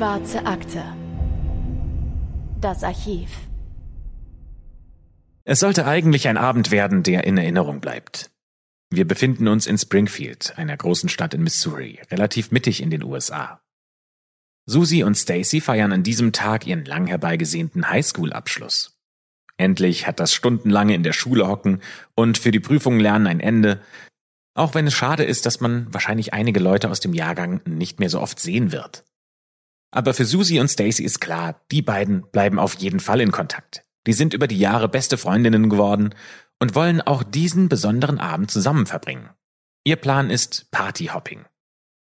Schwarze Akte. Das Archiv. Es sollte eigentlich ein Abend werden, der in Erinnerung bleibt. Wir befinden uns in Springfield, einer großen Stadt in Missouri, relativ mittig in den USA. Susie und Stacy feiern an diesem Tag ihren lang herbeigesehnten Highschool-Abschluss. Endlich hat das stundenlange in der Schule hocken und für die Prüfungen lernen ein Ende, auch wenn es schade ist, dass man wahrscheinlich einige Leute aus dem Jahrgang nicht mehr so oft sehen wird. Aber für Susie und Stacy ist klar, die beiden bleiben auf jeden Fall in Kontakt. Die sind über die Jahre beste Freundinnen geworden und wollen auch diesen besonderen Abend zusammen verbringen. Ihr Plan ist Partyhopping.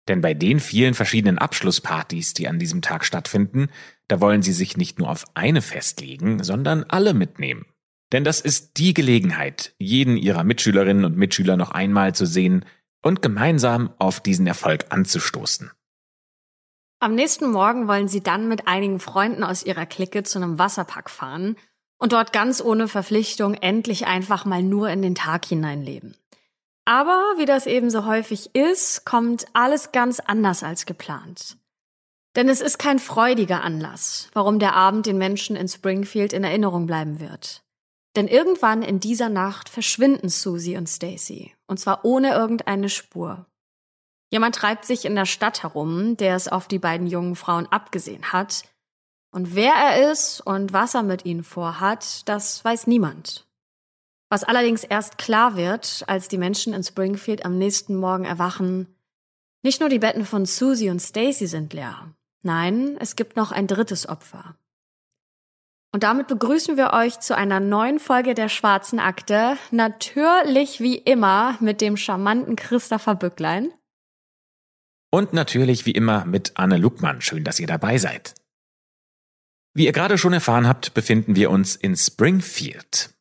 Denn bei den vielen verschiedenen Abschlusspartys, die an diesem Tag stattfinden, da wollen sie sich nicht nur auf eine festlegen, sondern alle mitnehmen. Denn das ist die Gelegenheit, jeden ihrer Mitschülerinnen und Mitschüler noch einmal zu sehen und gemeinsam auf diesen Erfolg anzustoßen. Am nächsten Morgen wollen sie dann mit einigen Freunden aus ihrer Clique zu einem Wasserpark fahren und dort ganz ohne Verpflichtung endlich einfach mal nur in den Tag hineinleben. Aber wie das eben so häufig ist, kommt alles ganz anders als geplant. Denn es ist kein freudiger Anlass, warum der Abend den Menschen in Springfield in Erinnerung bleiben wird. Denn irgendwann in dieser Nacht verschwinden Susie und Stacy, und zwar ohne irgendeine Spur. Jemand treibt sich in der Stadt herum, der es auf die beiden jungen Frauen abgesehen hat, und wer er ist und was er mit ihnen vorhat, das weiß niemand. Was allerdings erst klar wird, als die Menschen in Springfield am nächsten Morgen erwachen, nicht nur die Betten von Susie und Stacy sind leer. Nein, es gibt noch ein drittes Opfer. Und damit begrüßen wir euch zu einer neuen Folge der Schwarzen Akte. Natürlich wie immer mit dem charmanten Christopher Bücklein. Und natürlich wie immer mit Anne Luckmann. Schön, dass ihr dabei seid. Wie ihr gerade schon erfahren habt, befinden wir uns in Springfield.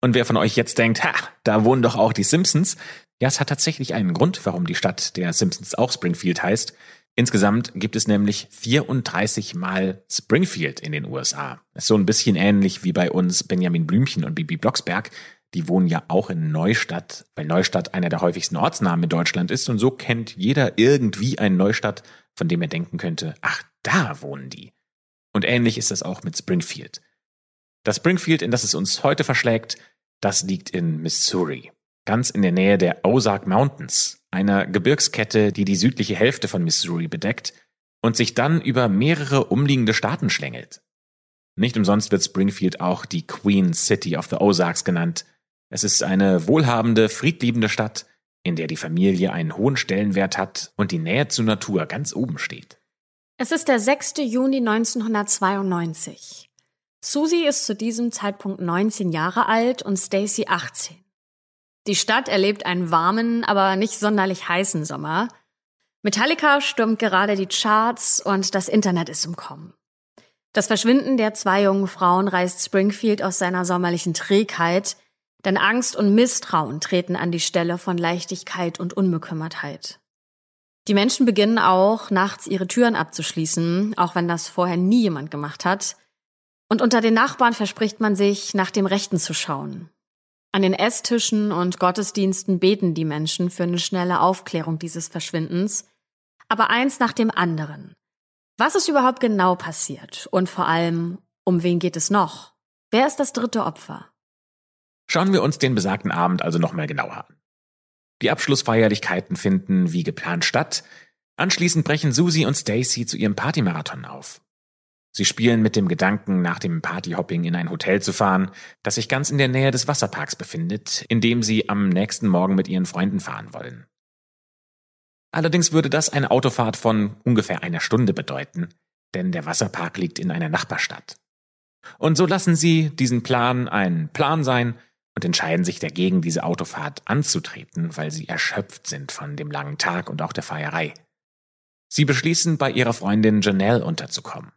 Und wer von euch jetzt denkt, ha, da wohnen doch auch die Simpsons, ja, es hat tatsächlich einen Grund, warum die Stadt der Simpsons auch Springfield heißt. Insgesamt gibt es nämlich 34 Mal Springfield in den USA. Ist so ein bisschen ähnlich wie bei uns Benjamin Blümchen und Bibi Blocksberg. Die wohnen ja auch in Neustadt, weil Neustadt einer der häufigsten Ortsnamen in Deutschland ist. Und so kennt jeder irgendwie eine Neustadt, von dem er denken könnte, ach, da wohnen die. Und ähnlich ist es auch mit Springfield. Das Springfield, in das es uns heute verschlägt, das liegt in Missouri, ganz in der Nähe der Ozark Mountains, einer Gebirgskette, die die südliche Hälfte von Missouri bedeckt und sich dann über mehrere umliegende Staaten schlängelt. Nicht umsonst wird Springfield auch die Queen City of the Ozarks genannt. Es ist eine wohlhabende, friedliebende Stadt, in der die Familie einen hohen Stellenwert hat und die Nähe zur Natur ganz oben steht. Es ist der 6. Juni 1992. Susie ist zu diesem Zeitpunkt 19 Jahre alt und Stacy 18. Die Stadt erlebt einen warmen, aber nicht sonderlich heißen Sommer. Metallica stürmt gerade die Charts und das Internet ist im Kommen. Das Verschwinden der zwei jungen Frauen reißt Springfield aus seiner sommerlichen Trägheit, denn Angst und Misstrauen treten an die Stelle von Leichtigkeit und Unbekümmertheit. Die Menschen beginnen auch, nachts ihre Türen abzuschließen, auch wenn das vorher nie jemand gemacht hat. Und unter den Nachbarn verspricht man sich, nach dem Rechten zu schauen. An den Esstischen und Gottesdiensten beten die Menschen für eine schnelle Aufklärung dieses Verschwindens. Aber eins nach dem anderen. Was ist überhaupt genau passiert? Und vor allem, um wen geht es noch? Wer ist das dritte Opfer? Schauen wir uns den besagten Abend also nochmal genauer an. Die Abschlussfeierlichkeiten finden wie geplant statt. Anschließend brechen Susie und Stacy zu ihrem Partymarathon auf. Sie spielen mit dem Gedanken, nach dem Partyhopping in ein Hotel zu fahren, das sich ganz in der Nähe des Wasserparks befindet, in dem sie am nächsten Morgen mit ihren Freunden fahren wollen. Allerdings würde das eine Autofahrt von ungefähr einer Stunde bedeuten, denn der Wasserpark liegt in einer Nachbarstadt. Und so lassen sie diesen Plan ein Plan sein und entscheiden sich dagegen, diese Autofahrt anzutreten, weil sie erschöpft sind von dem langen Tag und auch der Feierei. Sie beschließen, bei ihrer Freundin Janelle unterzukommen.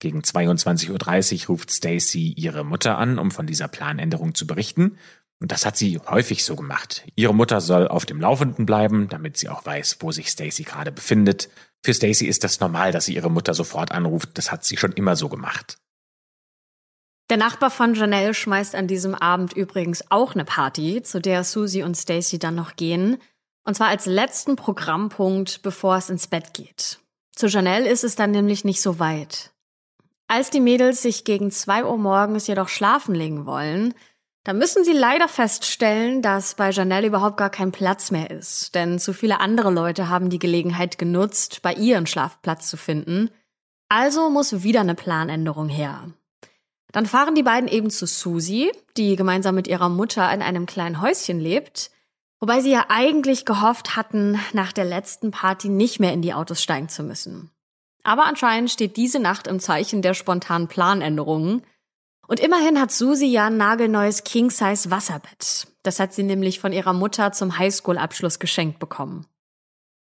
Gegen 22.30 Uhr ruft Stacy ihre Mutter an, um von dieser Planänderung zu berichten. Und das hat sie häufig so gemacht. Ihre Mutter soll auf dem Laufenden bleiben, damit sie auch weiß, wo sich Stacy gerade befindet. Für Stacy ist das normal, dass sie ihre Mutter sofort anruft. Das hat sie schon immer so gemacht. Der Nachbar von Janelle schmeißt an diesem Abend übrigens auch eine Party, zu der Susie und Stacy dann noch gehen. Und zwar als letzten Programmpunkt, bevor es ins Bett geht. Zu Janelle ist es dann nämlich nicht so weit. Als die Mädels sich gegen zwei Uhr morgens jedoch schlafen legen wollen, da müssen sie leider feststellen, dass bei Janelle überhaupt gar kein Platz mehr ist, denn zu viele andere Leute haben die Gelegenheit genutzt, bei ihr einen Schlafplatz zu finden. Also muss wieder eine Planänderung her. Dann fahren die beiden eben zu Susie, die gemeinsam mit ihrer Mutter in einem kleinen Häuschen lebt, wobei sie ja eigentlich gehofft hatten, nach der letzten Party nicht mehr in die Autos steigen zu müssen. Aber anscheinend steht diese Nacht im Zeichen der spontanen Planänderungen, und immerhin hat Susi ja ein nagelneues King-Size Wasserbett. Das hat sie nämlich von ihrer Mutter zum Highschool-Abschluss geschenkt bekommen.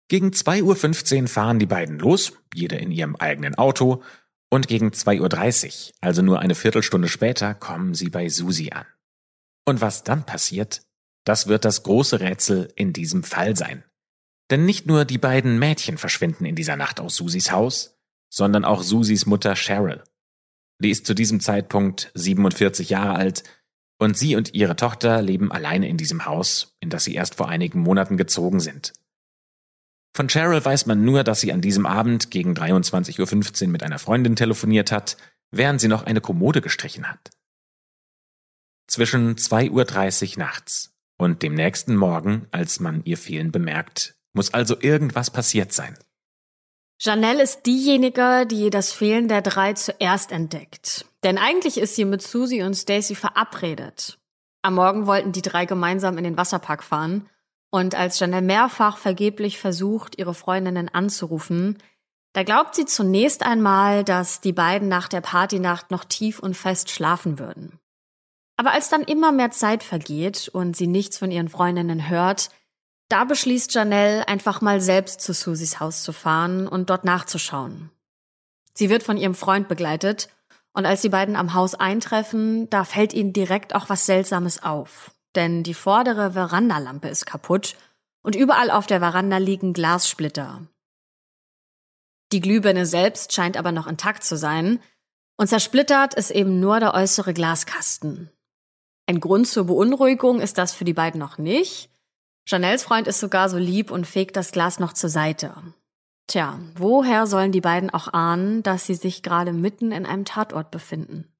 Gegen 2.15 Uhr fahren die beiden los, jeder in ihrem eigenen Auto, und gegen 2.30 Uhr, also nur eine Viertelstunde später, kommen sie bei Susi an. Und was dann passiert, das wird das große Rätsel in diesem Fall sein. Denn nicht nur die beiden Mädchen verschwinden in dieser Nacht aus Susis Haus, sondern auch Susis Mutter Cheryl. Die ist zu diesem Zeitpunkt 47 Jahre alt und sie und ihre Tochter leben alleine in diesem Haus, in das sie erst vor einigen Monaten gezogen sind. Von Cheryl weiß man nur, dass sie an diesem Abend gegen 23.15 Uhr mit einer Freundin telefoniert hat, während sie noch eine Kommode gestrichen hat. Zwischen 2.30 Uhr nachts und dem nächsten Morgen, als man ihr Fehlen bemerkt, muss also irgendwas passiert sein. Janelle ist diejenige, die das Fehlen der drei zuerst entdeckt. Denn eigentlich ist sie mit Susie und Stacy verabredet. Am Morgen wollten die drei gemeinsam in den Wasserpark fahren. Und als Janelle mehrfach vergeblich versucht, ihre Freundinnen anzurufen, da glaubt sie zunächst einmal, dass die beiden nach der Partynacht noch tief und fest schlafen würden. Aber als dann immer mehr Zeit vergeht und sie nichts von ihren Freundinnen hört, da beschließt Janelle, einfach mal selbst zu Susis Haus zu fahren und dort nachzuschauen. Sie wird von ihrem Freund begleitet und als die beiden am Haus eintreffen, da fällt ihnen direkt auch was Seltsames auf. Denn die vordere Verandalampe ist kaputt und überall auf der Veranda liegen Glassplitter. Die Glühbirne selbst scheint aber noch intakt zu sein und zersplittert ist eben nur der äußere Glaskasten. Ein Grund zur Beunruhigung ist das für die beiden noch nicht, Janelles Freund ist sogar so lieb und fegt das Glas noch zur Seite. Tja, woher sollen die beiden auch ahnen, dass sie sich gerade mitten in einem Tatort befinden?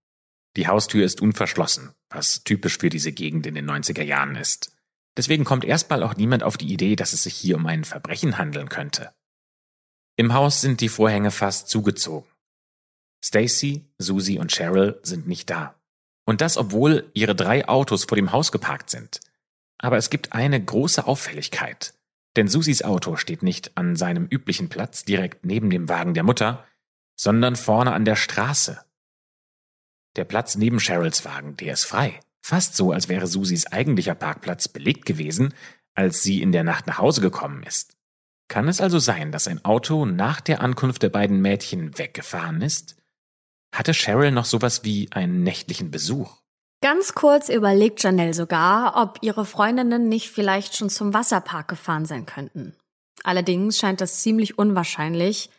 Die Haustür ist unverschlossen, was typisch für diese Gegend in den 90er Jahren ist. Deswegen kommt erstmal auch niemand auf die Idee, dass es sich hier um ein Verbrechen handeln könnte. Im Haus sind die Vorhänge fast zugezogen. Stacy, Susie und Cheryl sind nicht da. Und das, obwohl ihre drei Autos vor dem Haus geparkt sind. Aber es gibt eine große Auffälligkeit. Denn Susis Auto steht nicht an seinem üblichen Platz direkt neben dem Wagen der Mutter, sondern vorne an der Straße. Der Platz neben Cheryls Wagen, der ist frei. Fast so, als wäre Susis eigentlicher Parkplatz belegt gewesen, als sie in der Nacht nach Hause gekommen ist. Kann es also sein, dass ein Auto nach der Ankunft der beiden Mädchen weggefahren ist? Hatte Cheryl noch sowas wie einen nächtlichen Besuch? Ganz kurz überlegt Janelle sogar, ob ihre Freundinnen nicht vielleicht schon zum Wasserpark gefahren sein könnten. Allerdings scheint das ziemlich unwahrscheinlich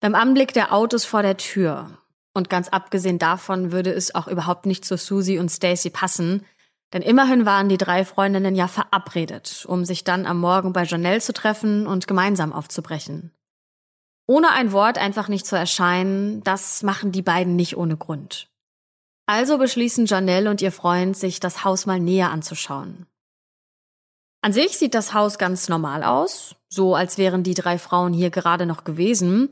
beim Anblick der Autos vor der Tür. Und ganz abgesehen davon würde es auch überhaupt nicht zu Susie und Stacy passen, denn immerhin waren die drei Freundinnen ja verabredet, um sich dann am Morgen bei Janelle zu treffen und gemeinsam aufzubrechen. Ohne ein Wort einfach nicht zu erscheinen, das machen die beiden nicht ohne Grund. Also beschließen Janelle und ihr Freund, sich das Haus mal näher anzuschauen. An sich sieht das Haus ganz normal aus, so als wären die drei Frauen hier gerade noch gewesen.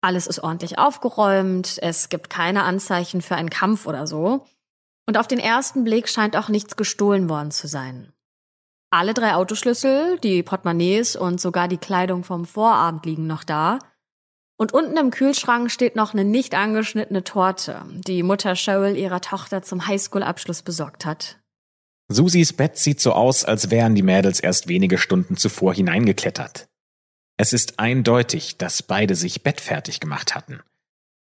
Alles ist ordentlich aufgeräumt, es gibt keine Anzeichen für einen Kampf oder so. Und auf den ersten Blick scheint auch nichts gestohlen worden zu sein. Alle drei Autoschlüssel, die Portemonnaies und sogar die Kleidung vom Vorabend liegen noch da. Und unten im Kühlschrank steht noch eine nicht angeschnittene Torte, die Mutter Cheryl ihrer Tochter zum Highschool-Abschluss besorgt hat. Susis Bett sieht so aus, als wären die Mädels erst wenige Stunden zuvor hineingeklettert. Es ist eindeutig, dass beide sich bettfertig gemacht hatten.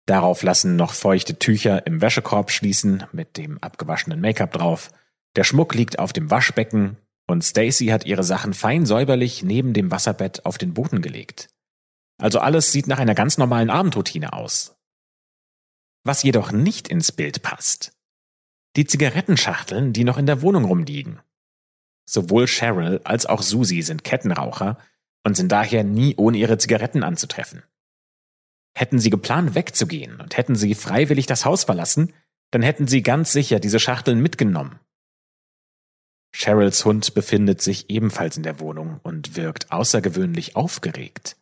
Darauf lassen noch feuchte Tücher im Wäschekorb schließen, mit dem abgewaschenen Make-up drauf. Der Schmuck liegt auf dem Waschbecken und Stacy hat ihre Sachen fein säuberlich neben dem Wasserbett auf den Boden gelegt. Also alles sieht nach einer ganz normalen Abendroutine aus. Was jedoch nicht ins Bild passt. Die Zigarettenschachteln, die noch in der Wohnung rumliegen. Sowohl Cheryl als auch Susie sind Kettenraucher und sind daher nie ohne ihre Zigaretten anzutreffen. Hätten sie geplant, wegzugehen und hätten sie freiwillig das Haus verlassen, dann hätten sie ganz sicher diese Schachteln mitgenommen. Cheryls Hund befindet sich ebenfalls in der Wohnung und wirkt außergewöhnlich aufgeregt.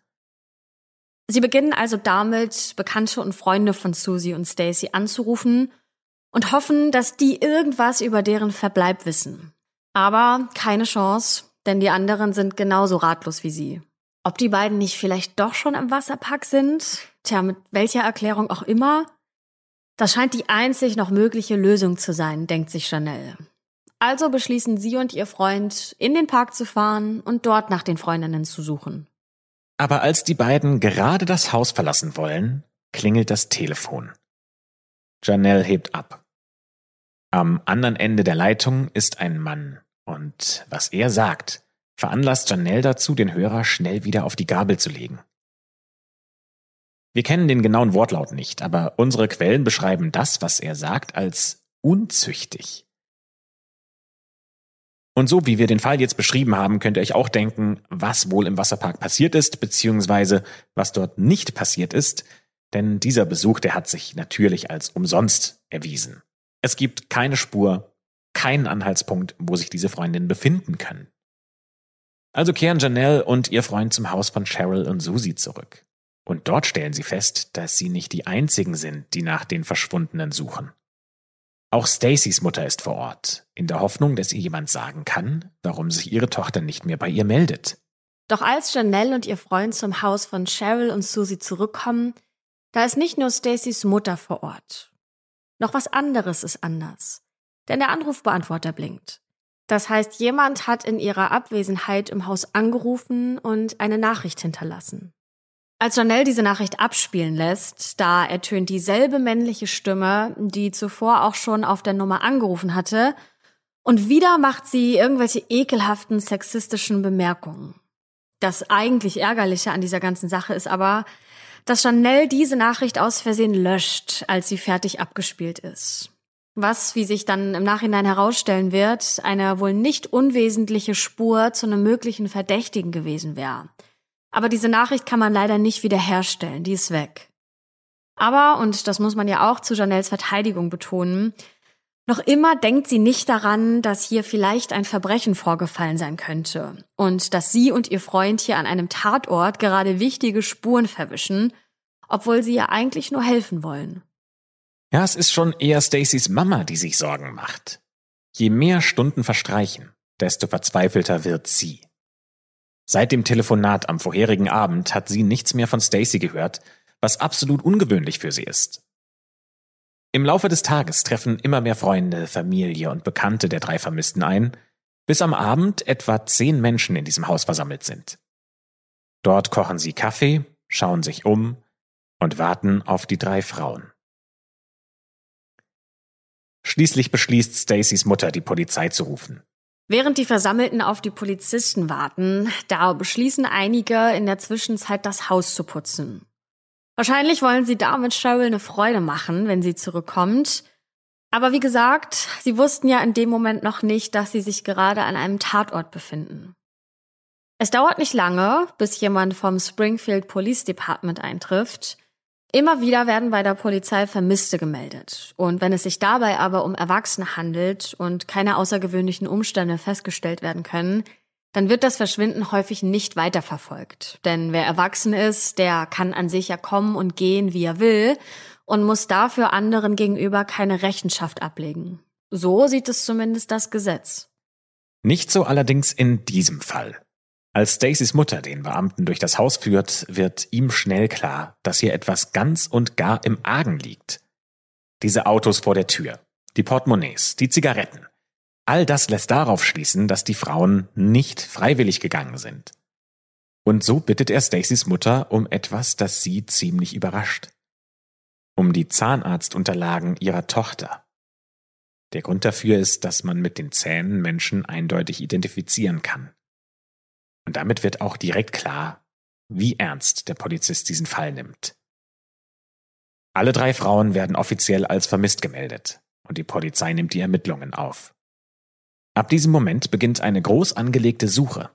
Sie beginnen also damit, Bekannte und Freunde von Susie und Stacy anzurufen und hoffen, dass die irgendwas über deren Verbleib wissen. Aber keine Chance, denn die anderen sind genauso ratlos wie sie. Ob die beiden nicht vielleicht doch schon im Wasserpark sind? Tja, mit welcher Erklärung auch immer? Das scheint die einzig noch mögliche Lösung zu sein, denkt sich Chanel. Also beschließen sie und ihr Freund, in den Park zu fahren und dort nach den Freundinnen zu suchen. Aber als die beiden gerade das Haus verlassen wollen, klingelt das Telefon. Janelle hebt ab. Am anderen Ende der Leitung ist ein Mann, und was er sagt, veranlasst Janelle dazu, den Hörer schnell wieder auf die Gabel zu legen. Wir kennen den genauen Wortlaut nicht, aber unsere Quellen beschreiben das, was er sagt, als unzüchtig. Und so wie wir den Fall jetzt beschrieben haben, könnt ihr euch auch denken, was wohl im Wasserpark passiert ist, beziehungsweise was dort nicht passiert ist, denn dieser Besuch, der hat sich natürlich als umsonst erwiesen. Es gibt keine Spur, keinen Anhaltspunkt, wo sich diese Freundinnen befinden können. Also kehren Janelle und ihr Freund zum Haus von Cheryl und Susie zurück. Und dort stellen sie fest, dass sie nicht die einzigen sind, die nach den Verschwundenen suchen. Auch Stacys Mutter ist vor Ort, in der Hoffnung, dass ihr jemand sagen kann, warum sich ihre Tochter nicht mehr bei ihr meldet. Doch als Janelle und ihr Freund zum Haus von Cheryl und Susie zurückkommen, da ist nicht nur Stacys Mutter vor Ort. Noch was anderes ist anders. Denn der Anrufbeantworter blinkt. Das heißt, jemand hat in ihrer Abwesenheit im Haus angerufen und eine Nachricht hinterlassen. Als Janelle diese Nachricht abspielen lässt, da ertönt dieselbe männliche Stimme, die zuvor auch schon auf der Nummer angerufen hatte, und wieder macht sie irgendwelche ekelhaften sexistischen Bemerkungen. Das eigentlich Ärgerliche an dieser ganzen Sache ist aber, dass Chanel diese Nachricht aus Versehen löscht, als sie fertig abgespielt ist. Was, wie sich dann im Nachhinein herausstellen wird, eine wohl nicht unwesentliche Spur zu einem möglichen Verdächtigen gewesen wäre. Aber diese Nachricht kann man leider nicht wiederherstellen, die ist weg. Aber, und das muss man ja auch zu Janelles Verteidigung betonen, noch immer denkt sie nicht daran, dass hier vielleicht ein Verbrechen vorgefallen sein könnte und dass sie und ihr Freund hier an einem Tatort gerade wichtige Spuren verwischen, obwohl sie ja eigentlich nur helfen wollen. Ja, es ist schon eher Stacys Mama, die sich Sorgen macht. Je mehr Stunden verstreichen, desto verzweifelter wird sie. Seit dem Telefonat am vorherigen Abend hat sie nichts mehr von Stacy gehört, was absolut ungewöhnlich für sie ist. Im Laufe des Tages treffen immer mehr Freunde, Familie und Bekannte der drei Vermissten ein, bis am Abend etwa zehn Menschen in diesem Haus versammelt sind. Dort kochen sie Kaffee, schauen sich um und warten auf die drei Frauen. Schließlich beschließt Stacys Mutter, die Polizei zu rufen. Während die Versammelten auf die Polizisten warten, da beschließen einige in der Zwischenzeit das Haus zu putzen. Wahrscheinlich wollen sie damit Cheryl eine Freude machen, wenn sie zurückkommt. Aber wie gesagt, sie wussten ja in dem Moment noch nicht, dass sie sich gerade an einem Tatort befinden. Es dauert nicht lange, bis jemand vom Springfield Police Department eintrifft. Immer wieder werden bei der Polizei Vermisste gemeldet. Und wenn es sich dabei aber um Erwachsene handelt und keine außergewöhnlichen Umstände festgestellt werden können, dann wird das Verschwinden häufig nicht weiterverfolgt. Denn wer erwachsen ist, der kann an sich ja kommen und gehen, wie er will und muss dafür anderen gegenüber keine Rechenschaft ablegen. So sieht es zumindest das Gesetz. Nicht so allerdings in diesem Fall. Als Stacys Mutter den Beamten durch das Haus führt, wird ihm schnell klar, dass hier etwas ganz und gar im Argen liegt. Diese Autos vor der Tür, die Portemonnaies, die Zigaretten, All das lässt darauf schließen, dass die Frauen nicht freiwillig gegangen sind. Und so bittet er Stacys Mutter um etwas, das sie ziemlich überrascht. Um die Zahnarztunterlagen ihrer Tochter. Der Grund dafür ist, dass man mit den Zähnen Menschen eindeutig identifizieren kann. Und damit wird auch direkt klar, wie ernst der Polizist diesen Fall nimmt. Alle drei Frauen werden offiziell als vermisst gemeldet und die Polizei nimmt die Ermittlungen auf. Ab diesem Moment beginnt eine groß angelegte Suche.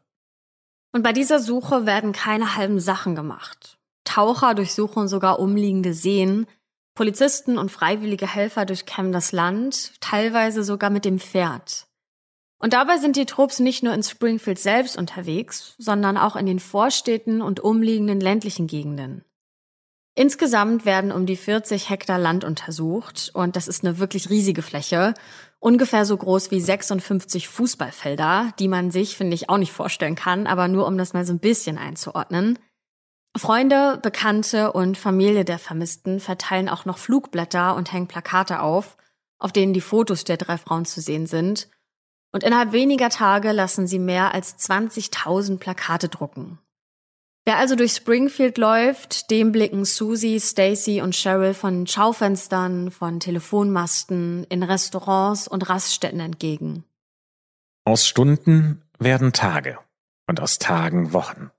Und bei dieser Suche werden keine halben Sachen gemacht. Taucher durchsuchen sogar umliegende Seen. Polizisten und freiwillige Helfer durchkämmen das Land, teilweise sogar mit dem Pferd. Und dabei sind die Trupps nicht nur in Springfield selbst unterwegs, sondern auch in den Vorstädten und umliegenden ländlichen Gegenden. Insgesamt werden um die 40 Hektar Land untersucht und das ist eine wirklich riesige Fläche, ungefähr so groß wie 56 Fußballfelder, die man sich, finde ich, auch nicht vorstellen kann, aber nur um das mal so ein bisschen einzuordnen. Freunde, Bekannte und Familie der Vermissten verteilen auch noch Flugblätter und hängen Plakate auf, auf denen die Fotos der drei Frauen zu sehen sind. Und innerhalb weniger Tage lassen sie mehr als 20.000 Plakate drucken. Wer also durch Springfield läuft, dem blicken Susie, Stacy und Cheryl von Schaufenstern, von Telefonmasten, in Restaurants und Raststätten entgegen. Aus Stunden werden Tage und aus Tagen Wochen.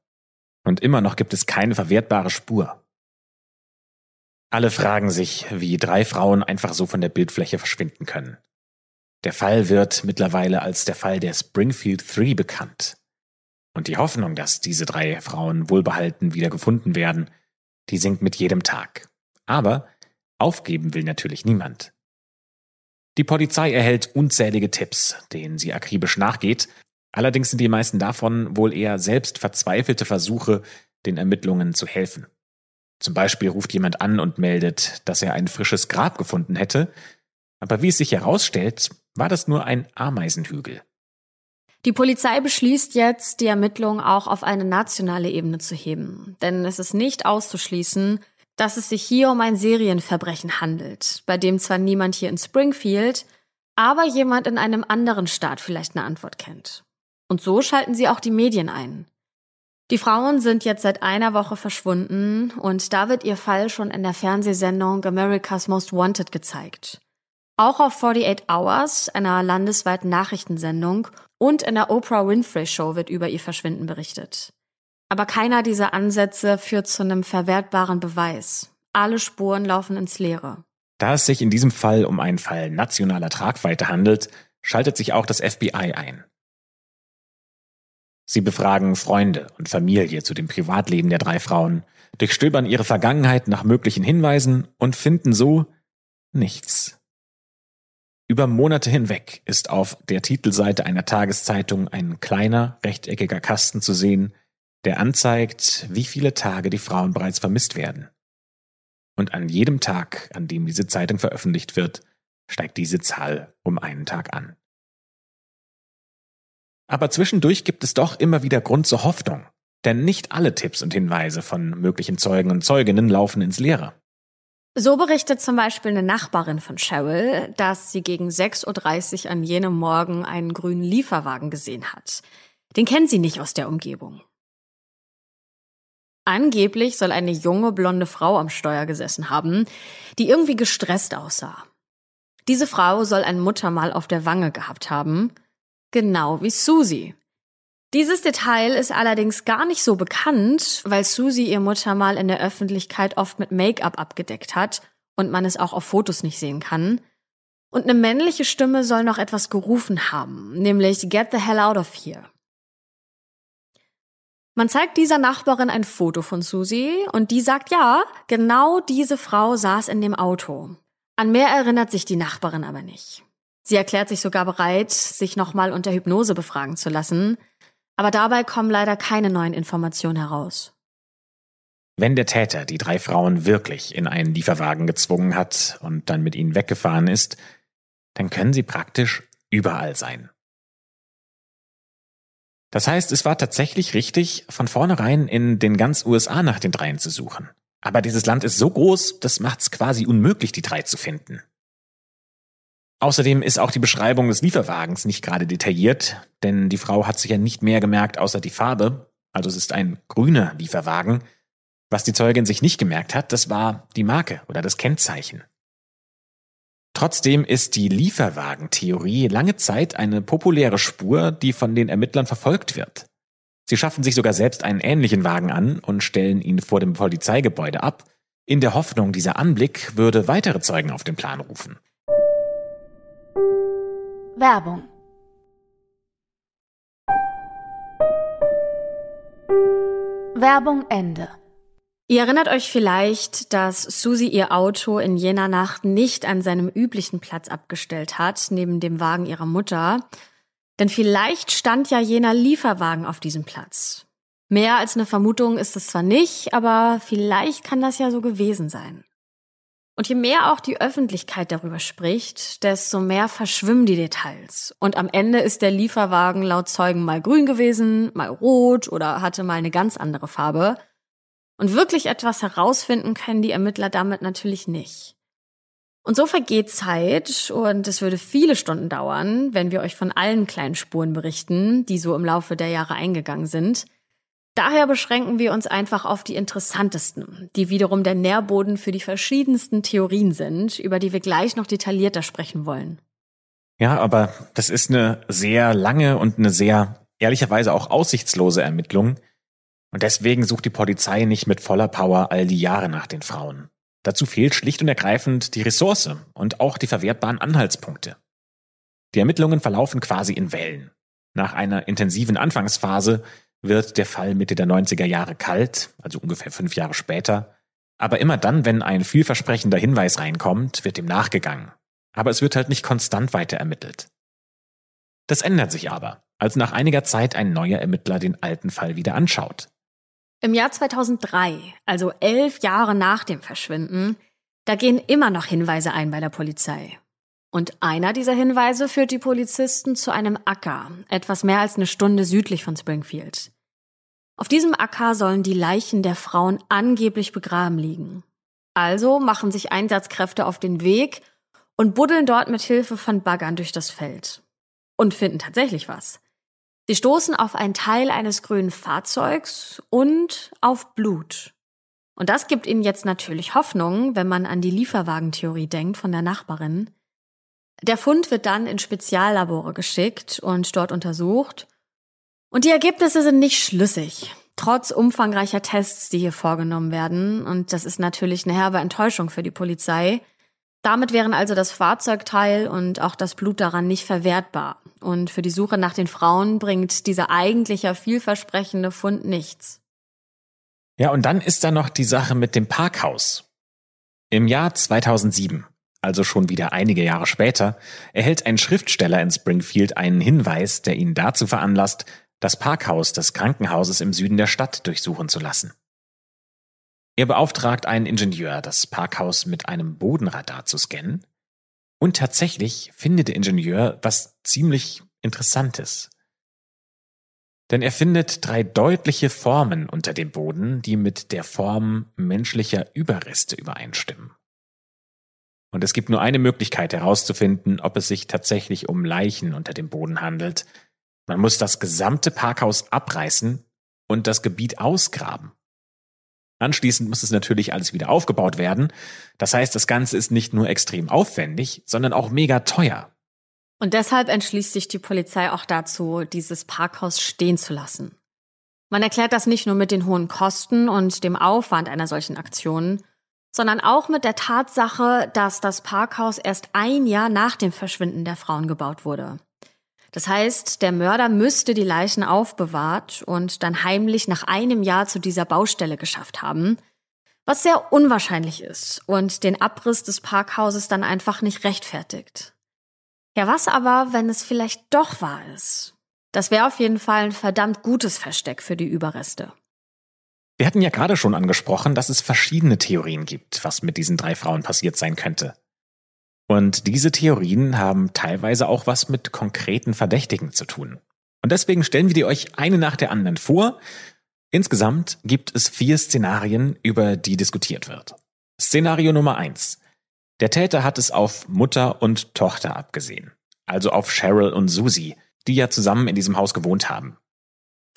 Und immer noch gibt es keine verwertbare Spur. Alle fragen sich, wie drei Frauen einfach so von der Bildfläche verschwinden können. Der Fall wird mittlerweile als der Fall der Springfield Three bekannt. Und die Hoffnung, dass diese drei Frauen wohlbehalten wieder gefunden werden, die sinkt mit jedem Tag. Aber aufgeben will natürlich niemand. Die Polizei erhält unzählige Tipps, denen sie akribisch nachgeht, Allerdings sind die meisten davon wohl eher selbst verzweifelte Versuche, den Ermittlungen zu helfen. Zum Beispiel ruft jemand an und meldet, dass er ein frisches Grab gefunden hätte, aber wie es sich herausstellt, war das nur ein Ameisenhügel. Die Polizei beschließt jetzt, die Ermittlungen auch auf eine nationale Ebene zu heben, denn es ist nicht auszuschließen, dass es sich hier um ein Serienverbrechen handelt, bei dem zwar niemand hier in Springfield, aber jemand in einem anderen Staat vielleicht eine Antwort kennt. Und so schalten sie auch die Medien ein. Die Frauen sind jetzt seit einer Woche verschwunden und da wird ihr Fall schon in der Fernsehsendung America's Most Wanted gezeigt. Auch auf 48 Hours, einer landesweiten Nachrichtensendung, und in der Oprah Winfrey Show wird über ihr Verschwinden berichtet. Aber keiner dieser Ansätze führt zu einem verwertbaren Beweis. Alle Spuren laufen ins Leere. Da es sich in diesem Fall um einen Fall nationaler Tragweite handelt, schaltet sich auch das FBI ein. Sie befragen Freunde und Familie zu dem Privatleben der drei Frauen, durchstöbern ihre Vergangenheit nach möglichen Hinweisen und finden so nichts. Über Monate hinweg ist auf der Titelseite einer Tageszeitung ein kleiner, rechteckiger Kasten zu sehen, der anzeigt, wie viele Tage die Frauen bereits vermisst werden. Und an jedem Tag, an dem diese Zeitung veröffentlicht wird, steigt diese Zahl um einen Tag an. Aber zwischendurch gibt es doch immer wieder Grund zur Hoffnung. Denn nicht alle Tipps und Hinweise von möglichen Zeugen und Zeuginnen laufen ins Leere. So berichtet zum Beispiel eine Nachbarin von Cheryl, dass sie gegen 6.30 Uhr an jenem Morgen einen grünen Lieferwagen gesehen hat. Den kennt sie nicht aus der Umgebung. Angeblich soll eine junge blonde Frau am Steuer gesessen haben, die irgendwie gestresst aussah. Diese Frau soll ein Muttermal auf der Wange gehabt haben Genau wie Susie. Dieses Detail ist allerdings gar nicht so bekannt, weil Susie ihr Muttermal in der Öffentlichkeit oft mit Make-up abgedeckt hat und man es auch auf Fotos nicht sehen kann. Und eine männliche Stimme soll noch etwas gerufen haben, nämlich Get the hell out of here. Man zeigt dieser Nachbarin ein Foto von Susie und die sagt ja, genau diese Frau saß in dem Auto. An mehr erinnert sich die Nachbarin aber nicht. Sie erklärt sich sogar bereit, sich nochmal unter Hypnose befragen zu lassen, aber dabei kommen leider keine neuen Informationen heraus. Wenn der Täter die drei Frauen wirklich in einen Lieferwagen gezwungen hat und dann mit ihnen weggefahren ist, dann können sie praktisch überall sein. Das heißt, es war tatsächlich richtig, von vornherein in den ganz USA nach den dreien zu suchen. Aber dieses Land ist so groß, das macht es quasi unmöglich, die drei zu finden. Außerdem ist auch die Beschreibung des Lieferwagens nicht gerade detailliert, denn die Frau hat sich ja nicht mehr gemerkt außer die Farbe, also es ist ein grüner Lieferwagen. Was die Zeugin sich nicht gemerkt hat, das war die Marke oder das Kennzeichen. Trotzdem ist die Lieferwagentheorie lange Zeit eine populäre Spur, die von den Ermittlern verfolgt wird. Sie schaffen sich sogar selbst einen ähnlichen Wagen an und stellen ihn vor dem Polizeigebäude ab, in der Hoffnung, dieser Anblick würde weitere Zeugen auf den Plan rufen. Werbung Werbung Ende Ihr erinnert euch vielleicht, dass Susie ihr Auto in jener Nacht nicht an seinem üblichen Platz abgestellt hat, neben dem Wagen ihrer Mutter. Denn vielleicht stand ja jener Lieferwagen auf diesem Platz. Mehr als eine Vermutung ist es zwar nicht, aber vielleicht kann das ja so gewesen sein. Und je mehr auch die Öffentlichkeit darüber spricht, desto mehr verschwimmen die Details. Und am Ende ist der Lieferwagen laut Zeugen mal grün gewesen, mal rot oder hatte mal eine ganz andere Farbe. Und wirklich etwas herausfinden können die Ermittler damit natürlich nicht. Und so vergeht Zeit und es würde viele Stunden dauern, wenn wir euch von allen kleinen Spuren berichten, die so im Laufe der Jahre eingegangen sind. Daher beschränken wir uns einfach auf die interessantesten, die wiederum der Nährboden für die verschiedensten Theorien sind, über die wir gleich noch detaillierter sprechen wollen. Ja, aber das ist eine sehr lange und eine sehr ehrlicherweise auch aussichtslose Ermittlung, und deswegen sucht die Polizei nicht mit voller Power all die Jahre nach den Frauen. Dazu fehlt schlicht und ergreifend die Ressource und auch die verwertbaren Anhaltspunkte. Die Ermittlungen verlaufen quasi in Wellen. Nach einer intensiven Anfangsphase wird der Fall Mitte der 90er Jahre kalt, also ungefähr fünf Jahre später. Aber immer dann, wenn ein vielversprechender Hinweis reinkommt, wird ihm nachgegangen. Aber es wird halt nicht konstant weiter ermittelt. Das ändert sich aber, als nach einiger Zeit ein neuer Ermittler den alten Fall wieder anschaut. Im Jahr 2003, also elf Jahre nach dem Verschwinden, da gehen immer noch Hinweise ein bei der Polizei. Und einer dieser Hinweise führt die Polizisten zu einem Acker, etwas mehr als eine Stunde südlich von Springfield. Auf diesem Acker sollen die Leichen der Frauen angeblich begraben liegen. Also machen sich Einsatzkräfte auf den Weg und buddeln dort mit Hilfe von Baggern durch das Feld. Und finden tatsächlich was. Sie stoßen auf einen Teil eines grünen Fahrzeugs und auf Blut. Und das gibt ihnen jetzt natürlich Hoffnung, wenn man an die Lieferwagentheorie denkt von der Nachbarin. Der Fund wird dann in Speziallabore geschickt und dort untersucht. Und die Ergebnisse sind nicht schlüssig, trotz umfangreicher Tests, die hier vorgenommen werden. Und das ist natürlich eine herbe Enttäuschung für die Polizei. Damit wären also das Fahrzeugteil und auch das Blut daran nicht verwertbar. Und für die Suche nach den Frauen bringt dieser eigentliche vielversprechende Fund nichts. Ja, und dann ist da noch die Sache mit dem Parkhaus. Im Jahr 2007, also schon wieder einige Jahre später, erhält ein Schriftsteller in Springfield einen Hinweis, der ihn dazu veranlasst, das Parkhaus des Krankenhauses im Süden der Stadt durchsuchen zu lassen. Er beauftragt einen Ingenieur, das Parkhaus mit einem Bodenradar zu scannen und tatsächlich findet der Ingenieur was ziemlich Interessantes. Denn er findet drei deutliche Formen unter dem Boden, die mit der Form menschlicher Überreste übereinstimmen. Und es gibt nur eine Möglichkeit herauszufinden, ob es sich tatsächlich um Leichen unter dem Boden handelt. Man muss das gesamte Parkhaus abreißen und das Gebiet ausgraben. Anschließend muss es natürlich alles wieder aufgebaut werden. Das heißt, das Ganze ist nicht nur extrem aufwendig, sondern auch mega teuer. Und deshalb entschließt sich die Polizei auch dazu, dieses Parkhaus stehen zu lassen. Man erklärt das nicht nur mit den hohen Kosten und dem Aufwand einer solchen Aktion, sondern auch mit der Tatsache, dass das Parkhaus erst ein Jahr nach dem Verschwinden der Frauen gebaut wurde. Das heißt, der Mörder müsste die Leichen aufbewahrt und dann heimlich nach einem Jahr zu dieser Baustelle geschafft haben, was sehr unwahrscheinlich ist und den Abriss des Parkhauses dann einfach nicht rechtfertigt. Ja, was aber, wenn es vielleicht doch wahr ist? Das wäre auf jeden Fall ein verdammt gutes Versteck für die Überreste. Wir hatten ja gerade schon angesprochen, dass es verschiedene Theorien gibt, was mit diesen drei Frauen passiert sein könnte. Und diese Theorien haben teilweise auch was mit konkreten Verdächtigen zu tun. Und deswegen stellen wir die euch eine nach der anderen vor. Insgesamt gibt es vier Szenarien, über die diskutiert wird. Szenario Nummer eins: Der Täter hat es auf Mutter und Tochter abgesehen. Also auf Cheryl und Susie, die ja zusammen in diesem Haus gewohnt haben.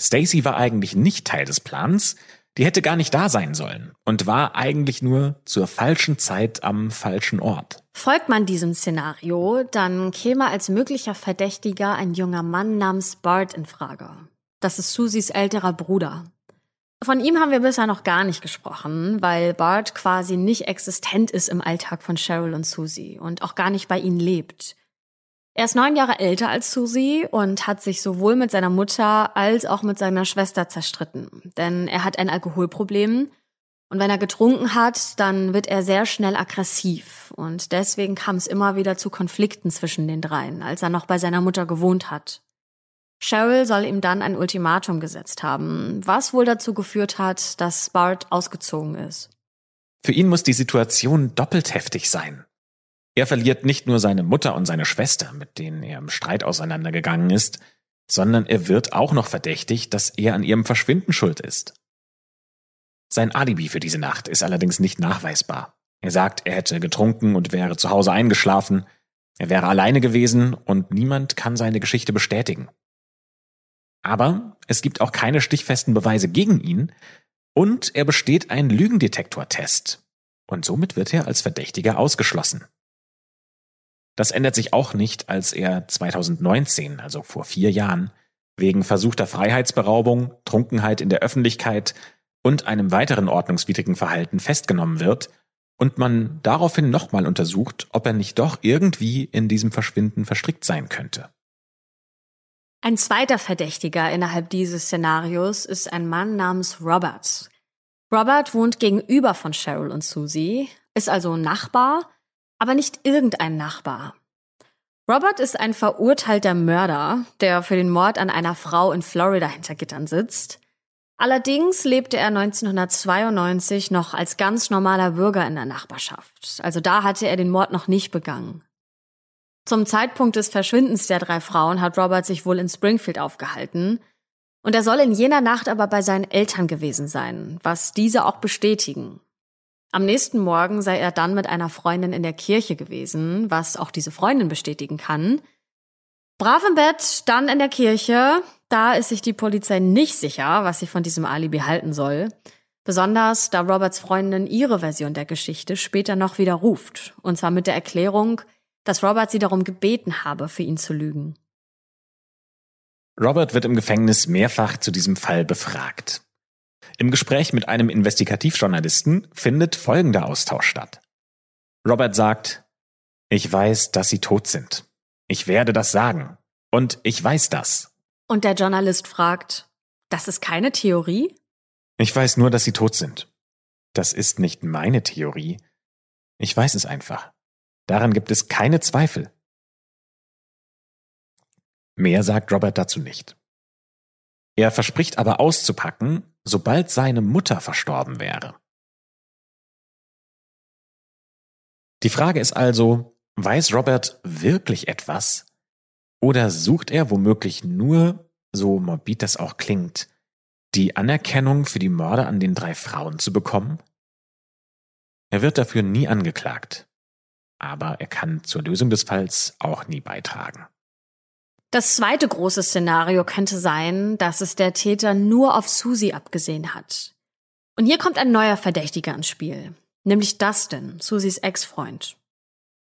Stacy war eigentlich nicht Teil des Plans, die hätte gar nicht da sein sollen und war eigentlich nur zur falschen Zeit am falschen Ort. Folgt man diesem Szenario, dann käme als möglicher Verdächtiger ein junger Mann namens Bart in Frage. Das ist Susies älterer Bruder. Von ihm haben wir bisher noch gar nicht gesprochen, weil Bart quasi nicht existent ist im Alltag von Cheryl und Susie und auch gar nicht bei ihnen lebt. Er ist neun Jahre älter als Susie und hat sich sowohl mit seiner Mutter als auch mit seiner Schwester zerstritten. Denn er hat ein Alkoholproblem Und wenn er getrunken hat, dann wird er sehr schnell aggressiv. Und deswegen kam es immer wieder zu Konflikten zwischen den dreien, als er noch bei seiner Mutter gewohnt hat. Cheryl soll ihm dann ein Ultimatum gesetzt haben, was wohl dazu geführt hat, dass Bart ausgezogen ist. Für ihn muss die Situation doppelt heftig sein. Er verliert nicht nur seine Mutter und seine Schwester, mit denen er im Streit auseinandergegangen ist, sondern er wird auch noch verdächtigt, dass er an ihrem Verschwinden schuld ist. Sein Alibi für diese Nacht ist allerdings nicht nachweisbar. Er sagt, er hätte getrunken und wäre zu Hause eingeschlafen, er wäre alleine gewesen und niemand kann seine Geschichte bestätigen. Aber es gibt auch keine stichfesten Beweise gegen ihn und er besteht einen Lügendetektortest. Und somit wird er als Verdächtiger ausgeschlossen. Das ändert sich auch nicht, als er 2019, also vor vier Jahren, wegen versuchter Freiheitsberaubung, Trunkenheit in der Öffentlichkeit und einem weiteren ordnungswidrigen Verhalten festgenommen wird und man daraufhin nochmal untersucht, ob er nicht doch irgendwie in diesem Verschwinden verstrickt sein könnte. Ein zweiter Verdächtiger innerhalb dieses Szenarios ist ein Mann namens Robert. Robert wohnt gegenüber von Cheryl und Susie, ist also Nachbar, aber nicht irgendein Nachbar. Robert ist ein verurteilter Mörder, der für den Mord an einer Frau in Florida hinter Gittern sitzt. Allerdings lebte er 1992 noch als ganz normaler Bürger in der Nachbarschaft. Also da hatte er den Mord noch nicht begangen. Zum Zeitpunkt des Verschwindens der drei Frauen hat Robert sich wohl in Springfield aufgehalten. Und er soll in jener Nacht aber bei seinen Eltern gewesen sein, was diese auch bestätigen. Am nächsten Morgen sei er dann mit einer Freundin in der Kirche gewesen, was auch diese Freundin bestätigen kann. Brav im Bett, dann in der Kirche. Da ist sich die Polizei nicht sicher, was sie von diesem Alibi halten soll. Besonders da Roberts Freundin ihre Version der Geschichte später noch widerruft. Und zwar mit der Erklärung, dass Robert sie darum gebeten habe, für ihn zu lügen. Robert wird im Gefängnis mehrfach zu diesem Fall befragt. Im Gespräch mit einem Investigativjournalisten findet folgender Austausch statt. Robert sagt, ich weiß, dass sie tot sind. Ich werde das sagen. Und ich weiß das. Und der Journalist fragt, das ist keine Theorie? Ich weiß nur, dass sie tot sind. Das ist nicht meine Theorie. Ich weiß es einfach. Daran gibt es keine Zweifel. Mehr sagt Robert dazu nicht. Er verspricht aber auszupacken, sobald seine Mutter verstorben wäre. Die Frage ist also, weiß Robert wirklich etwas? Oder sucht er womöglich nur, so morbid das auch klingt, die Anerkennung für die Morde an den drei Frauen zu bekommen? Er wird dafür nie angeklagt aber er kann zur Lösung des Falls auch nie beitragen. Das zweite große Szenario könnte sein, dass es der Täter nur auf Susie abgesehen hat. Und hier kommt ein neuer Verdächtiger ins Spiel, nämlich Dustin, Susies Ex-Freund.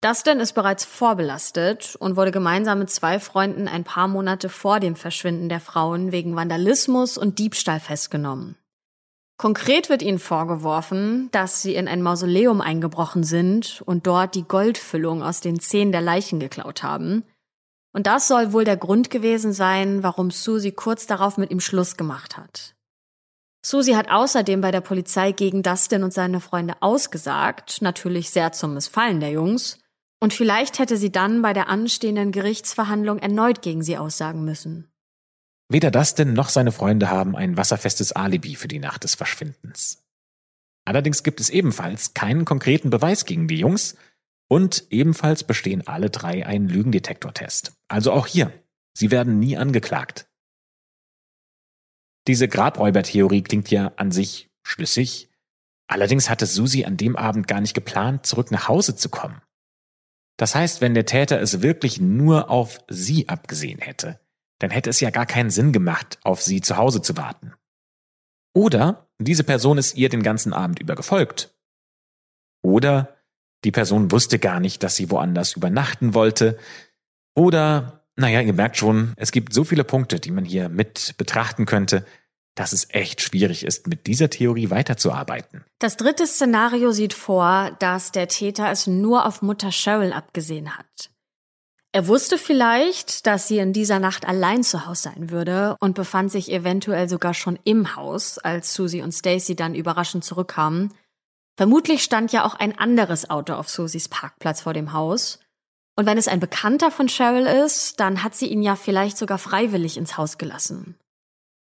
Dustin ist bereits vorbelastet und wurde gemeinsam mit zwei Freunden ein paar Monate vor dem Verschwinden der Frauen wegen Vandalismus und Diebstahl festgenommen. Konkret wird ihnen vorgeworfen, dass sie in ein Mausoleum eingebrochen sind und dort die Goldfüllung aus den Zähnen der Leichen geklaut haben. Und das soll wohl der Grund gewesen sein, warum Susie kurz darauf mit ihm Schluss gemacht hat. Susie hat außerdem bei der Polizei gegen Dustin und seine Freunde ausgesagt, natürlich sehr zum Missfallen der Jungs, und vielleicht hätte sie dann bei der anstehenden Gerichtsverhandlung erneut gegen sie aussagen müssen. Weder Dustin noch seine Freunde haben ein wasserfestes Alibi für die Nacht des Verschwindens. Allerdings gibt es ebenfalls keinen konkreten Beweis gegen die Jungs und ebenfalls bestehen alle drei einen Lügendetektortest. Also auch hier, sie werden nie angeklagt. Diese Grabräubertheorie klingt ja an sich schlüssig, allerdings hatte Susi an dem Abend gar nicht geplant, zurück nach Hause zu kommen. Das heißt, wenn der Täter es wirklich nur auf sie abgesehen hätte, dann hätte es ja gar keinen Sinn gemacht, auf sie zu Hause zu warten. Oder diese Person ist ihr den ganzen Abend über gefolgt. Oder die Person wusste gar nicht, dass sie woanders übernachten wollte. Oder, naja, ihr merkt schon, es gibt so viele Punkte, die man hier mit betrachten könnte, dass es echt schwierig ist, mit dieser Theorie weiterzuarbeiten. Das dritte Szenario sieht vor, dass der Täter es nur auf Mutter Cheryl abgesehen hat. Er wusste vielleicht, dass sie in dieser Nacht allein zu Hause sein würde und befand sich eventuell sogar schon im Haus, als Susie und Stacy dann überraschend zurückkamen. Vermutlich stand ja auch ein anderes Auto auf Susies Parkplatz vor dem Haus. Und wenn es ein Bekannter von Cheryl ist, dann hat sie ihn ja vielleicht sogar freiwillig ins Haus gelassen.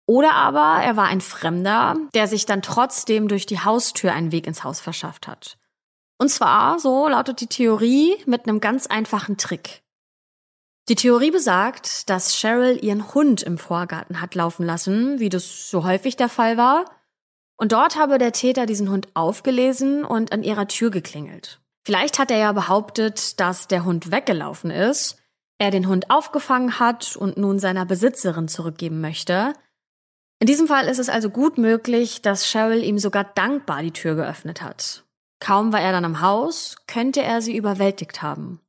Oder aber er war ein Fremder, der sich dann trotzdem durch die Haustür einen Weg ins Haus verschafft hat. Und zwar, so lautet die Theorie, mit einem ganz einfachen Trick. Die Theorie besagt, dass Cheryl ihren Hund im Vorgarten hat laufen lassen, wie das so häufig der Fall war, und dort habe der Täter diesen Hund aufgelesen und an ihrer Tür geklingelt. Vielleicht hat er ja behauptet, dass der Hund weggelaufen ist, er den Hund aufgefangen hat und nun seiner Besitzerin zurückgeben möchte. In diesem Fall ist es also gut möglich, dass Cheryl ihm sogar dankbar die Tür geöffnet hat. Kaum war er dann im Haus, könnte er sie überwältigt haben.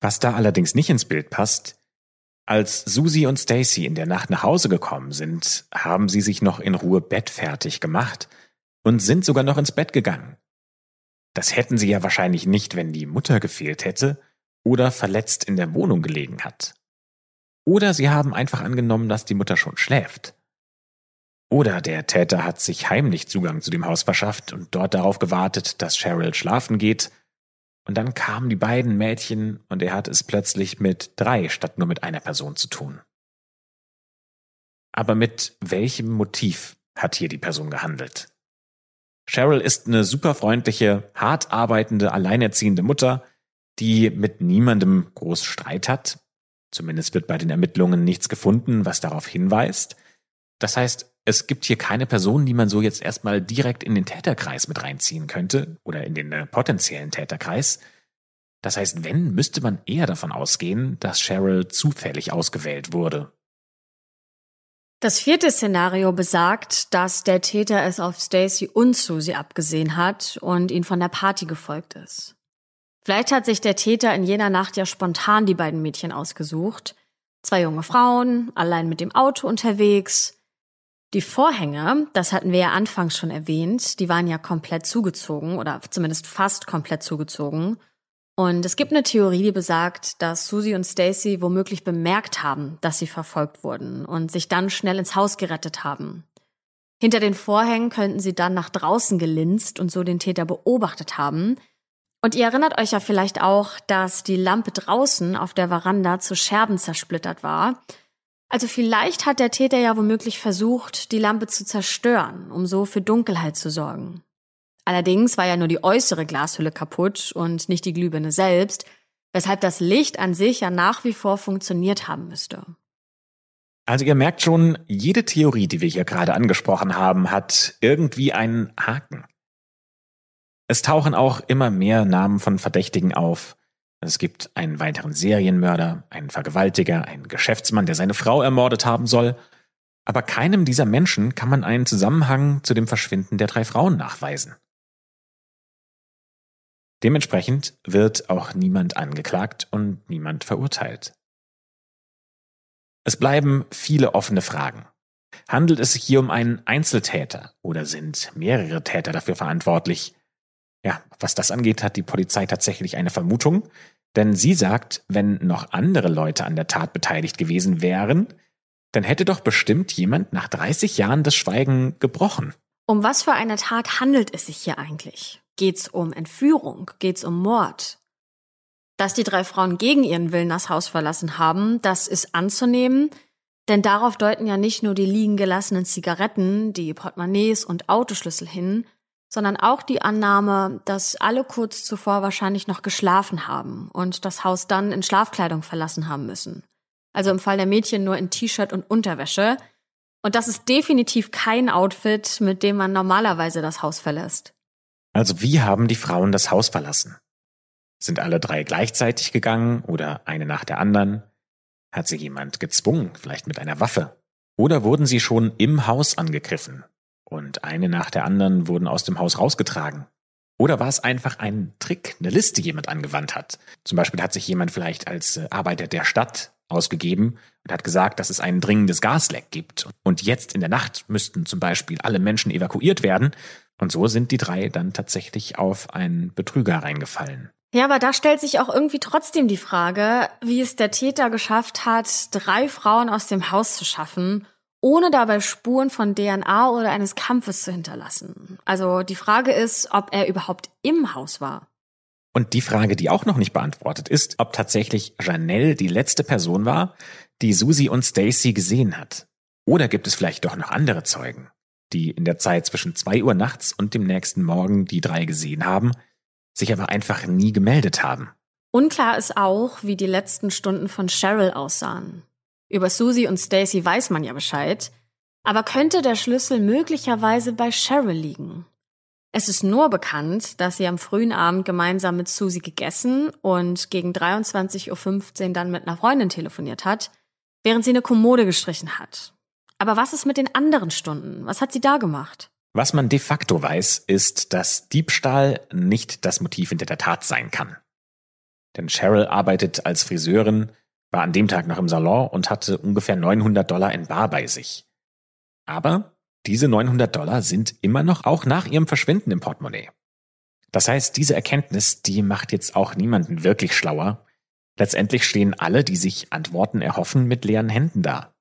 Was da allerdings nicht ins Bild passt, als Susie und Stacy in der Nacht nach Hause gekommen sind, haben sie sich noch in Ruhe bettfertig gemacht und sind sogar noch ins Bett gegangen. Das hätten sie ja wahrscheinlich nicht, wenn die Mutter gefehlt hätte oder verletzt in der Wohnung gelegen hat. Oder sie haben einfach angenommen, dass die Mutter schon schläft. Oder der Täter hat sich heimlich Zugang zu dem Haus verschafft und dort darauf gewartet, dass Cheryl schlafen geht und dann kamen die beiden Mädchen und er hat es plötzlich mit drei statt nur mit einer Person zu tun. Aber mit welchem Motiv hat hier die Person gehandelt? Cheryl ist eine super freundliche, hart arbeitende, alleinerziehende Mutter, die mit niemandem groß Streit hat. Zumindest wird bei den Ermittlungen nichts gefunden, was darauf hinweist. Das heißt, es gibt hier keine Person, die man so jetzt erstmal direkt in den Täterkreis mit reinziehen könnte oder in den äh, potenziellen Täterkreis. Das heißt, wenn, müsste man eher davon ausgehen, dass Cheryl zufällig ausgewählt wurde. Das vierte Szenario besagt, dass der Täter es auf Stacy und Susie abgesehen hat und ihn von der Party gefolgt ist. Vielleicht hat sich der Täter in jener Nacht ja spontan die beiden Mädchen ausgesucht. Zwei junge Frauen, allein mit dem Auto unterwegs, die Vorhänge, das hatten wir ja anfangs schon erwähnt, die waren ja komplett zugezogen oder zumindest fast komplett zugezogen. Und es gibt eine Theorie, die besagt, dass Susie und Stacy womöglich bemerkt haben, dass sie verfolgt wurden und sich dann schnell ins Haus gerettet haben. Hinter den Vorhängen könnten sie dann nach draußen gelinst und so den Täter beobachtet haben. Und ihr erinnert euch ja vielleicht auch, dass die Lampe draußen auf der Veranda zu Scherben zersplittert war also vielleicht hat der Täter ja womöglich versucht, die Lampe zu zerstören, um so für Dunkelheit zu sorgen. Allerdings war ja nur die äußere Glashülle kaputt und nicht die Glühbirne selbst, weshalb das Licht an sich ja nach wie vor funktioniert haben müsste. Also ihr merkt schon, jede Theorie, die wir hier gerade angesprochen haben, hat irgendwie einen Haken. Es tauchen auch immer mehr Namen von Verdächtigen auf. Es gibt einen weiteren Serienmörder, einen Vergewaltiger, einen Geschäftsmann, der seine Frau ermordet haben soll. Aber keinem dieser Menschen kann man einen Zusammenhang zu dem Verschwinden der drei Frauen nachweisen. Dementsprechend wird auch niemand angeklagt und niemand verurteilt. Es bleiben viele offene Fragen. Handelt es sich hier um einen Einzeltäter oder sind mehrere Täter dafür verantwortlich? Ja, was das angeht, hat die Polizei tatsächlich eine Vermutung, denn sie sagt, wenn noch andere Leute an der Tat beteiligt gewesen wären, dann hätte doch bestimmt jemand nach 30 Jahren das Schweigen gebrochen. Um was für eine Tat handelt es sich hier eigentlich? Geht's um Entführung? Geht's um Mord? Dass die drei Frauen gegen ihren Willen das Haus verlassen haben, das ist anzunehmen, denn darauf deuten ja nicht nur die liegen gelassenen Zigaretten, die Portemonnaies und Autoschlüssel hin, sondern auch die Annahme, dass alle kurz zuvor wahrscheinlich noch geschlafen haben und das Haus dann in Schlafkleidung verlassen haben müssen. Also im Fall der Mädchen nur in T-Shirt und Unterwäsche. Und das ist definitiv kein Outfit, mit dem man normalerweise das Haus verlässt. Also wie haben die Frauen das Haus verlassen? Sind alle drei gleichzeitig gegangen oder eine nach der anderen? Hat sie jemand gezwungen, vielleicht mit einer Waffe? Oder wurden sie schon im Haus angegriffen, und eine nach der anderen wurden aus dem Haus rausgetragen. Oder war es einfach ein Trick, eine Liste, jemand angewandt hat? Zum Beispiel hat sich jemand vielleicht als äh, Arbeiter der Stadt ausgegeben und hat gesagt, dass es ein dringendes Gasleck gibt. Und jetzt in der Nacht müssten zum Beispiel alle Menschen evakuiert werden. Und so sind die drei dann tatsächlich auf einen Betrüger reingefallen. Ja, aber da stellt sich auch irgendwie trotzdem die Frage, wie es der Täter geschafft hat, drei Frauen aus dem Haus zu schaffen, ohne dabei Spuren von DNA oder eines Kampfes zu hinterlassen. Also die Frage ist, ob er überhaupt im Haus war. Und die Frage, die auch noch nicht beantwortet ist, ob tatsächlich Janelle die letzte Person war, die Susie und Stacy gesehen hat. Oder gibt es vielleicht doch noch andere Zeugen, die in der Zeit zwischen zwei Uhr nachts und dem nächsten Morgen die drei gesehen haben, sich aber einfach nie gemeldet haben. Unklar ist auch, wie die letzten Stunden von Cheryl aussahen. Über Susie und Stacy weiß man ja Bescheid, aber könnte der Schlüssel möglicherweise bei Cheryl liegen? Es ist nur bekannt, dass sie am frühen Abend gemeinsam mit Susie gegessen und gegen 23.15 Uhr dann mit einer Freundin telefoniert hat, während sie eine Kommode gestrichen hat. Aber was ist mit den anderen Stunden? Was hat sie da gemacht? Was man de facto weiß, ist, dass Diebstahl nicht das Motiv hinter der Tat sein kann. Denn Cheryl arbeitet als Friseurin, war an dem Tag noch im Salon und hatte ungefähr 900 Dollar in Bar bei sich. Aber diese 900 Dollar sind immer noch auch nach ihrem Verschwinden im Portemonnaie. Das heißt, diese Erkenntnis, die macht jetzt auch niemanden wirklich schlauer. Letztendlich stehen alle, die sich Antworten erhoffen, mit leeren Händen da.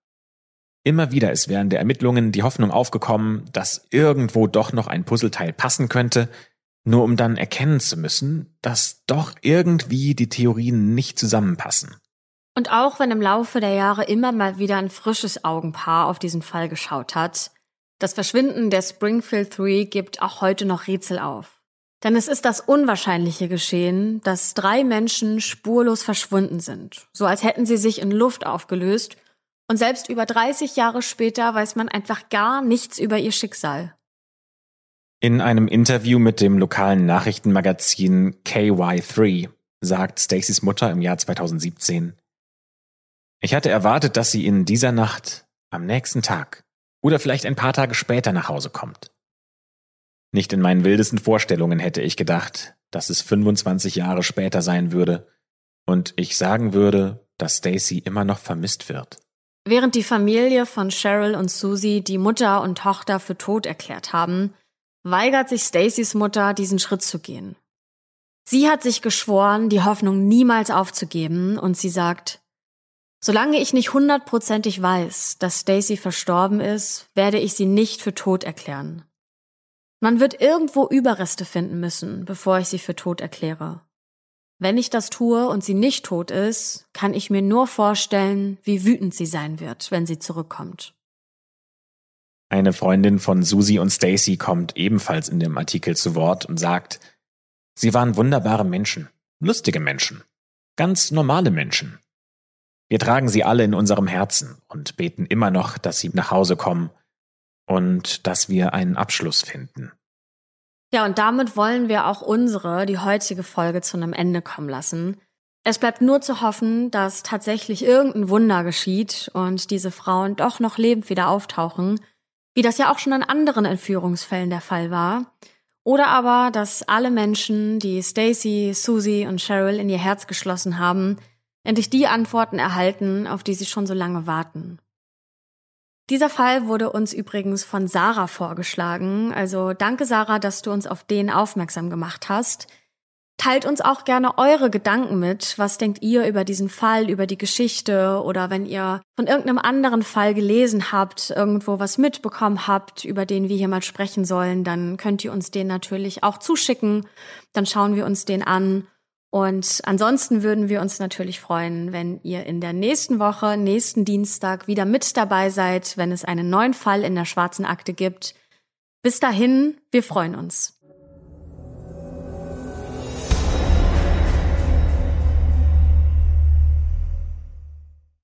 Immer wieder ist während der Ermittlungen die Hoffnung aufgekommen, dass irgendwo doch noch ein Puzzleteil passen könnte, nur um dann erkennen zu müssen, dass doch irgendwie die Theorien nicht zusammenpassen. Und auch wenn im Laufe der Jahre immer mal wieder ein frisches Augenpaar auf diesen Fall geschaut hat, das Verschwinden der Springfield Three gibt auch heute noch Rätsel auf. Denn es ist das Unwahrscheinliche geschehen, dass drei Menschen spurlos verschwunden sind, so als hätten sie sich in Luft aufgelöst und selbst über 30 Jahre später weiß man einfach gar nichts über ihr Schicksal. In einem Interview mit dem lokalen Nachrichtenmagazin KY3 sagt Stacys Mutter im Jahr 2017, ich hatte erwartet, dass sie in dieser Nacht, am nächsten Tag oder vielleicht ein paar Tage später nach Hause kommt. Nicht in meinen wildesten Vorstellungen hätte ich gedacht, dass es 25 Jahre später sein würde und ich sagen würde, dass Stacy immer noch vermisst wird. Während die Familie von Cheryl und Susie die Mutter und Tochter für tot erklärt haben, weigert sich Stacys Mutter, diesen Schritt zu gehen. Sie hat sich geschworen, die Hoffnung niemals aufzugeben, und sie sagt, Solange ich nicht hundertprozentig weiß, dass Stacy verstorben ist, werde ich sie nicht für tot erklären. Man wird irgendwo Überreste finden müssen, bevor ich sie für tot erkläre. Wenn ich das tue und sie nicht tot ist, kann ich mir nur vorstellen, wie wütend sie sein wird, wenn sie zurückkommt. Eine Freundin von Susie und Stacy kommt ebenfalls in dem Artikel zu Wort und sagt, sie waren wunderbare Menschen, lustige Menschen, ganz normale Menschen. Wir tragen sie alle in unserem Herzen und beten immer noch, dass sie nach Hause kommen und dass wir einen Abschluss finden. Ja, und damit wollen wir auch unsere, die heutige Folge zu einem Ende kommen lassen. Es bleibt nur zu hoffen, dass tatsächlich irgendein Wunder geschieht und diese Frauen doch noch lebend wieder auftauchen, wie das ja auch schon in anderen Entführungsfällen der Fall war. Oder aber, dass alle Menschen, die Stacy, Susie und Cheryl in ihr Herz geschlossen haben, endlich die Antworten erhalten, auf die sie schon so lange warten. Dieser Fall wurde uns übrigens von Sarah vorgeschlagen. Also danke Sarah, dass du uns auf den aufmerksam gemacht hast. Teilt uns auch gerne eure Gedanken mit. Was denkt ihr über diesen Fall, über die Geschichte oder wenn ihr von irgendeinem anderen Fall gelesen habt, irgendwo was mitbekommen habt, über den wir hier mal sprechen sollen, dann könnt ihr uns den natürlich auch zuschicken. Dann schauen wir uns den an und ansonsten würden wir uns natürlich freuen, wenn ihr in der nächsten Woche, nächsten Dienstag wieder mit dabei seid, wenn es einen neuen Fall in der schwarzen Akte gibt. Bis dahin, wir freuen uns.